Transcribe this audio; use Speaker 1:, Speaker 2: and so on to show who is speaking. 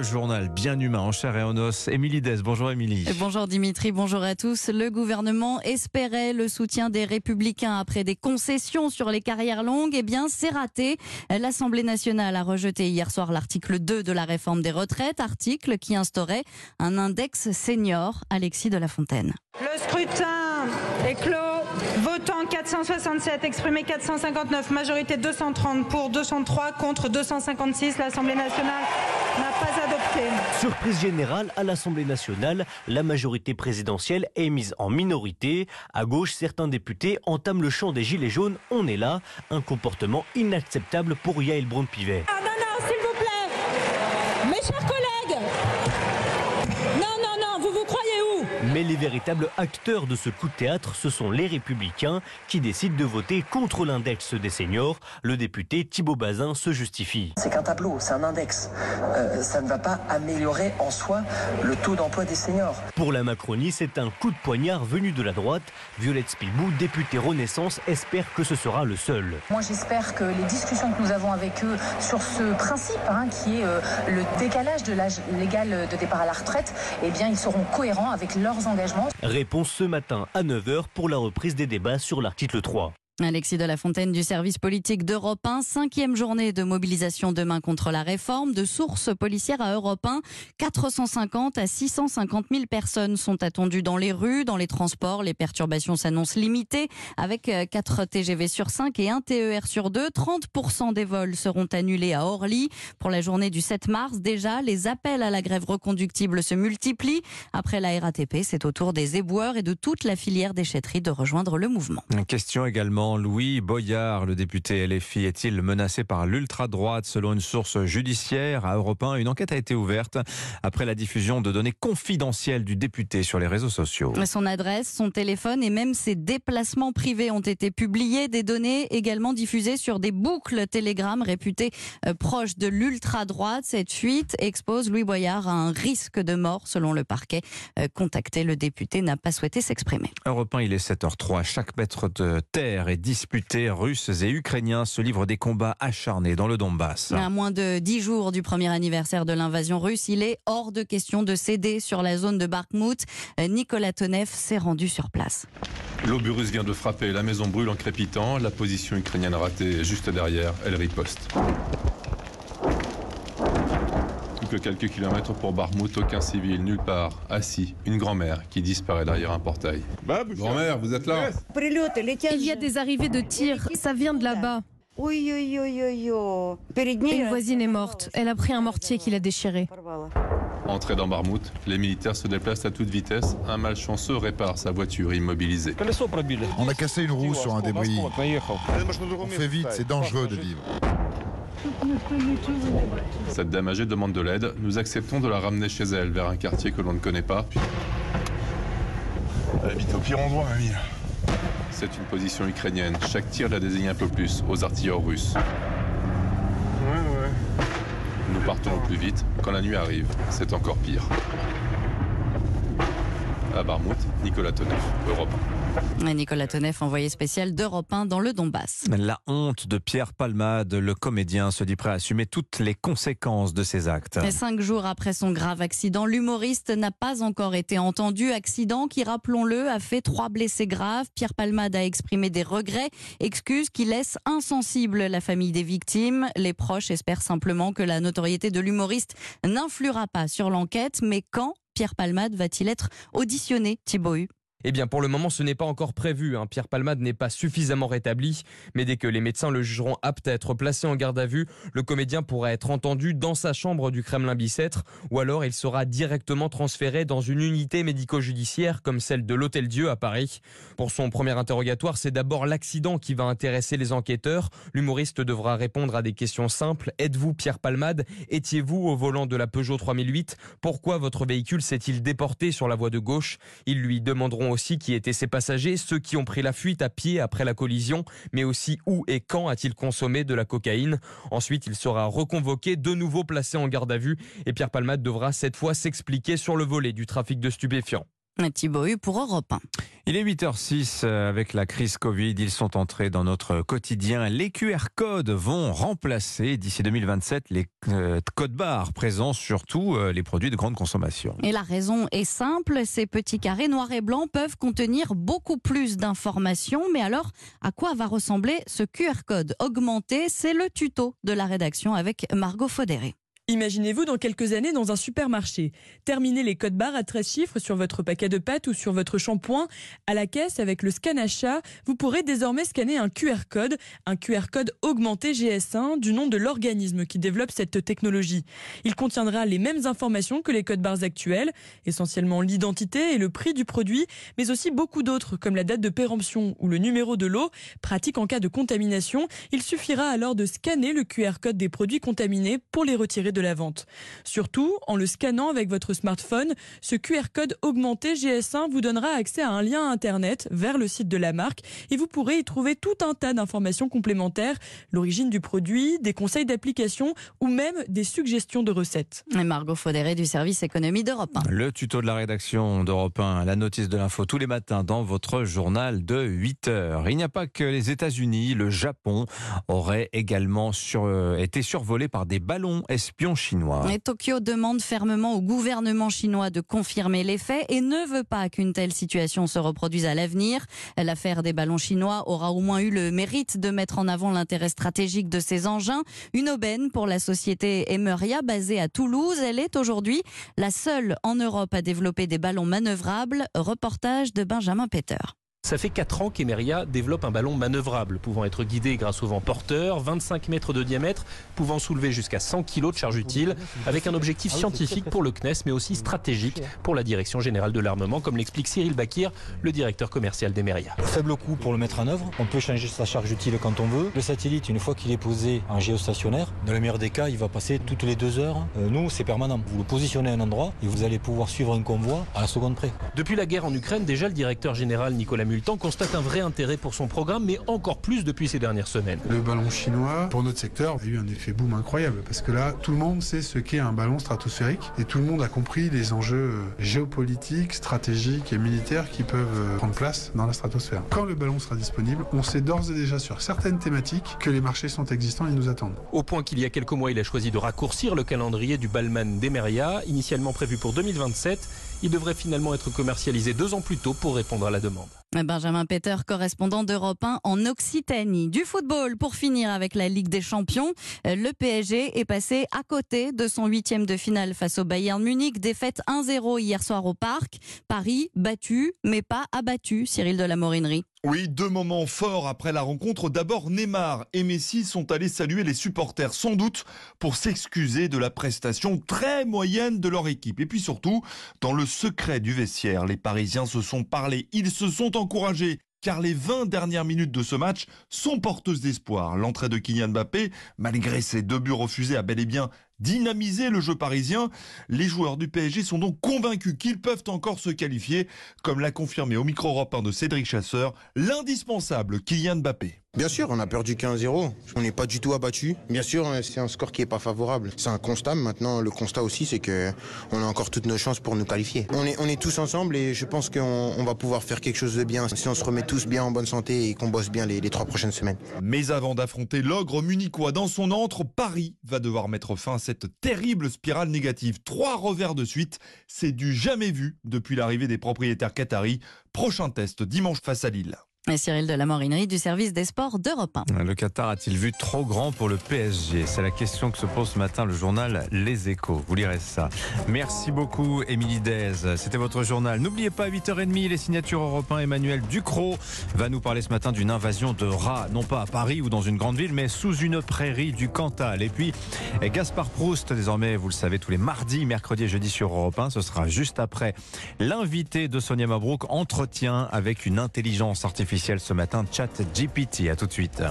Speaker 1: Le journal bien humain en chair et en os. Émilie Dess, bonjour Émilie.
Speaker 2: Bonjour Dimitri, bonjour à tous. Le gouvernement espérait le soutien des républicains après des concessions sur les carrières longues. Eh bien, c'est raté. L'Assemblée nationale a rejeté hier soir l'article 2 de la réforme des retraites, article qui instaurait un index senior. Alexis de la Fontaine.
Speaker 3: Le scrutin est clos. Votant 467, exprimé 459, majorité 230 pour 203 contre 256. L'Assemblée nationale n'a pas adopté.
Speaker 4: Surprise générale à l'Assemblée nationale, la majorité présidentielle est mise en minorité. À gauche, certains députés entament le chant des gilets jaunes. On est là, un comportement inacceptable pour Yael Braun-Pivet.
Speaker 3: Ah non, non, s'il vous plaît Mes chers collègues Non, non, non, vous vous croyez où
Speaker 4: Mais les véritables acteurs de ce coup de théâtre, ce sont les républicains qui décident de voter contre l'index des seniors. Le député Thibault Bazin se justifie.
Speaker 5: C'est qu'un tableau, c'est un index. Euh, ça ne va pas améliorer en soi le taux d'emploi des seniors.
Speaker 4: Pour la Macronie, c'est un coup de poignard venu de la droite. Violette Spilbou, députée Renaissance, espère que ce sera le seul.
Speaker 6: Moi, j'espère que les discussions que nous avons avec eux sur ce principe, hein, qui est euh, le décalage de l'âge légal de départ à la retraite, eh bien, ils seront cohérents avec leurs
Speaker 4: Réponse ce matin à 9h pour la reprise des débats sur l'article 3.
Speaker 2: Alexis de la Fontaine du service politique d'Europe 1, cinquième journée de mobilisation demain contre la réforme. De sources policières à Europe 1, 450 à 650 000 personnes sont attendues dans les rues, dans les transports. Les perturbations s'annoncent limitées avec 4 TGV sur 5 et 1 TER sur 2. 30% des vols seront annulés à Orly. Pour la journée du 7 mars, déjà, les appels à la grève reconductible se multiplient. Après la RATP, c'est au tour des éboueurs et de toute la filière déchetterie de rejoindre le mouvement.
Speaker 1: Une question également, Louis Boyard, le député LFI, est-il menacé par l'ultra-droite? Selon une source judiciaire à Europe 1 Une enquête a été ouverte après la diffusion de données confidentielles du député sur les réseaux sociaux.
Speaker 2: Son adresse, son téléphone et même ses déplacements privés ont été publiés. Des données également diffusées sur des boucles Telegram réputées euh, proches de l'ultra-droite. Cette fuite expose Louis Boyard à un risque de mort selon le parquet. Euh, Contacté, le député n'a pas souhaité s'exprimer.
Speaker 1: Europe 1, il est 7h03. Chaque mètre de terre est disputé. Russes et Ukrainiens se livrent des combats acharnés dans le Donbass.
Speaker 2: À moins de dix jours du premier anniversaire de l'invasion russe, il est hors de question de céder sur la zone de Bakhmut. Euh, Nicolas Tonev s'est rendu sur place.
Speaker 7: L'obus russe vient de frapper, la maison brûle en crépitant, la position ukrainienne ratée juste derrière, elle riposte. Que quelques kilomètres pour Barmouth, aucun civil, nulle part, assis, une grand-mère qui disparaît derrière un portail. Grand-mère, vous êtes là
Speaker 8: Il y a des arrivées de tirs, ça vient de là-bas. Une voisine est morte, elle a pris un mortier qui l'a déchiré.
Speaker 7: Entrée dans Barmouth, les militaires se déplacent à toute vitesse. Un malchanceux répare sa voiture immobilisée.
Speaker 9: On a cassé une roue sur un débris. On fait vite, c'est dangereux de vivre.
Speaker 7: Cette dame âgée demande de l'aide. Nous acceptons de la ramener chez elle, vers un quartier que l'on ne connaît pas.
Speaker 9: Elle habite au pire endroit, mamie.
Speaker 7: C'est une position ukrainienne. Chaque tir la désigne un peu plus aux artilleurs russes.
Speaker 9: Ouais, ouais.
Speaker 7: Nous partons au plus vite. Quand la nuit arrive, c'est encore pire. À Barmouth, Nicolas Tonev, Europe 1.
Speaker 2: Et Nicolas Tonev, envoyé spécial d'Europe 1 dans le Donbass.
Speaker 1: La honte de Pierre Palmade, le comédien, se dit prêt à assumer toutes les conséquences de ses actes.
Speaker 2: Et cinq jours après son grave accident, l'humoriste n'a pas encore été entendu. Accident qui, rappelons-le, a fait trois blessés graves. Pierre Palmade a exprimé des regrets, excuses qui laissent insensible la famille des victimes. Les proches espèrent simplement que la notoriété de l'humoriste n'influera pas sur l'enquête. Mais quand Pierre Palmade va-t-il être auditionné, Thibaut
Speaker 10: eh bien, pour le moment, ce n'est pas encore prévu. hein. Pierre Palmade n'est pas suffisamment rétabli, mais dès que les médecins le jugeront apte à être placé en garde à vue, le comédien pourra être entendu dans sa chambre du Kremlin-Bicêtre, ou alors il sera directement transféré dans une unité médico-judiciaire comme celle de l'Hôtel Dieu à Paris. Pour son premier interrogatoire, c'est d'abord l'accident qui va intéresser les enquêteurs. L'humoriste devra répondre à des questions simples. Êtes-vous Pierre Palmade? Étiez-vous au volant de la Peugeot 3008 Pourquoi votre véhicule s'est-il déporté sur la voie de gauche? Ils lui demanderont aussi qui étaient ses passagers, ceux qui ont pris la fuite à pied après la collision, mais aussi où et quand a-t-il consommé de la cocaïne. Ensuite, il sera reconvoqué, de nouveau placé en garde à vue, et Pierre Palmade devra cette fois s'expliquer sur le volet du trafic de stupéfiants.
Speaker 2: Thibaut pour Europe 1.
Speaker 1: Il est 8h06 euh, avec la crise Covid. Ils sont entrés dans notre quotidien. Les QR codes vont remplacer d'ici 2027 les euh, codes barres présents sur tous euh, les produits de grande consommation.
Speaker 2: Et la raison est simple. Ces petits carrés noirs et blancs peuvent contenir beaucoup plus d'informations. Mais alors, à quoi va ressembler ce QR code? Augmenté C'est le tuto de la rédaction avec Margot Faudéré.
Speaker 11: Imaginez-vous dans quelques années dans un supermarché. Terminez les codes barres à 13 chiffres sur votre paquet de pâtes ou sur votre shampoing. À la caisse, avec le scan achat, vous pourrez désormais scanner un QR code, un QR code augmenté GS1 du nom de l'organisme qui développe cette technologie. Il contiendra les mêmes informations que les codes barres actuels, essentiellement l'identité et le prix du produit, mais aussi beaucoup d'autres comme la date de péremption ou le numéro de l'eau, pratique en cas de contamination. Il suffira alors de scanner le QR code des produits contaminés pour les retirer de la vente. Surtout, en le scannant avec votre smartphone, ce QR code augmenté GS1 vous donnera accès à un lien Internet vers le site de la marque et vous pourrez y trouver tout un tas d'informations complémentaires, l'origine du produit, des conseils d'application ou même des suggestions de recettes.
Speaker 2: Et Margot Faudéré du service économie d'Europe 1.
Speaker 1: Le tuto de la rédaction d'Europe 1, la notice de l'info tous les matins dans votre journal de 8 heures. Il n'y a pas que les États-Unis, le Japon aurait également sur, euh, été survolé par des ballons espions
Speaker 2: Tokyo demande fermement au gouvernement chinois de confirmer les faits et ne veut pas qu'une telle situation se reproduise à l'avenir. L'affaire des ballons chinois aura au moins eu le mérite de mettre en avant l'intérêt stratégique de ces engins. Une aubaine pour la société Emeria basée à Toulouse. Elle est aujourd'hui la seule en Europe à développer des ballons manœuvrables. Reportage de Benjamin Peter.
Speaker 12: Ça fait 4 ans qu'Emeria développe un ballon manœuvrable, pouvant être guidé grâce au vent porteur, 25 mètres de diamètre, pouvant soulever jusqu'à 100 kg de charge utile, avec un objectif scientifique pour le CNES, mais aussi stratégique pour la Direction Générale de l'Armement, comme l'explique Cyril Bakir, le directeur commercial d'Emeria.
Speaker 13: Faible coût pour le mettre en œuvre, on peut changer sa charge utile quand on veut. Le satellite, une fois qu'il est posé en géostationnaire, dans le meilleur des cas, il va passer toutes les deux heures. Euh, nous, c'est permanent. Vous le positionnez à un endroit et vous allez pouvoir suivre un convoi à la seconde près.
Speaker 12: Depuis la guerre en Ukraine, déjà le directeur général Nicolas Multan constate un vrai intérêt pour son programme, mais encore plus depuis ces dernières semaines.
Speaker 14: Le ballon chinois, pour notre secteur, a eu un effet boom incroyable, parce que là, tout le monde sait ce qu'est un ballon stratosphérique, et tout le monde a compris les enjeux géopolitiques, stratégiques et militaires qui peuvent prendre place dans la stratosphère. Quand le ballon sera disponible, on sait d'ores et déjà sur certaines thématiques que les marchés sont existants et nous attendent.
Speaker 12: Au point qu'il y a quelques mois, il a choisi de raccourcir le calendrier du Ballman d'Emeria, initialement prévu pour 2027. Il devrait finalement être commercialisé deux ans plus tôt pour répondre à la demande.
Speaker 2: Benjamin Peter, correspondant d'Europe 1 en Occitanie. Du football pour finir avec la Ligue des Champions. Le PSG est passé à côté de son huitième de finale face au Bayern Munich. Défaite 1-0 hier soir au Parc. Paris battu, mais pas abattu, Cyril de la Morinerie.
Speaker 15: Oui, deux moments forts après la rencontre. D'abord, Neymar et Messi sont allés saluer les supporters, sans doute pour s'excuser de la prestation très moyenne de leur équipe. Et puis surtout, dans le secret du vestiaire, les Parisiens se sont parlé, ils se sont encouragés car les 20 dernières minutes de ce match sont porteuses d'espoir. L'entrée de Kylian Mbappé, malgré ses deux buts refusés, a bel et bien dynamisé le jeu parisien. Les joueurs du PSG sont donc convaincus qu'ils peuvent encore se qualifier, comme l'a confirmé au micro européen de Cédric Chasseur, l'indispensable Kylian Mbappé.
Speaker 16: Bien sûr, on a perdu 15-0. On n'est pas du tout abattu. Bien sûr, c'est un score qui est pas favorable. C'est un constat. Maintenant, le constat aussi, c'est que on a encore toutes nos chances pour nous qualifier. On est, tous ensemble et je pense qu'on on va pouvoir faire quelque chose de bien si on se remet tous bien en bonne santé et qu'on bosse bien les, les trois prochaines semaines.
Speaker 15: Mais avant d'affronter l'ogre munichois dans son antre, Paris va devoir mettre fin à cette terrible spirale négative. Trois revers de suite, c'est du jamais vu depuis l'arrivée des propriétaires qataris. Prochain test dimanche face à Lille.
Speaker 2: Et Cyril de la Morinerie du service des sports d'Europe
Speaker 1: 1. Le Qatar a-t-il vu trop grand pour le PSG C'est la question que se pose ce matin le journal Les Échos. Vous lirez ça. Merci beaucoup, Émilie Dez. C'était votre journal. N'oubliez pas, à 8h30, les signatures Europe 1. Emmanuel Ducrot va nous parler ce matin d'une invasion de rats, non pas à Paris ou dans une grande ville, mais sous une prairie du Cantal. Et puis, Gaspard Proust, désormais, vous le savez, tous les mardis, mercredis et jeudis sur Europe 1. Ce sera juste après l'invité de Sonia Mabrouk, entretien avec une intelligence artificielle ce matin, Chat GPT. À tout de suite.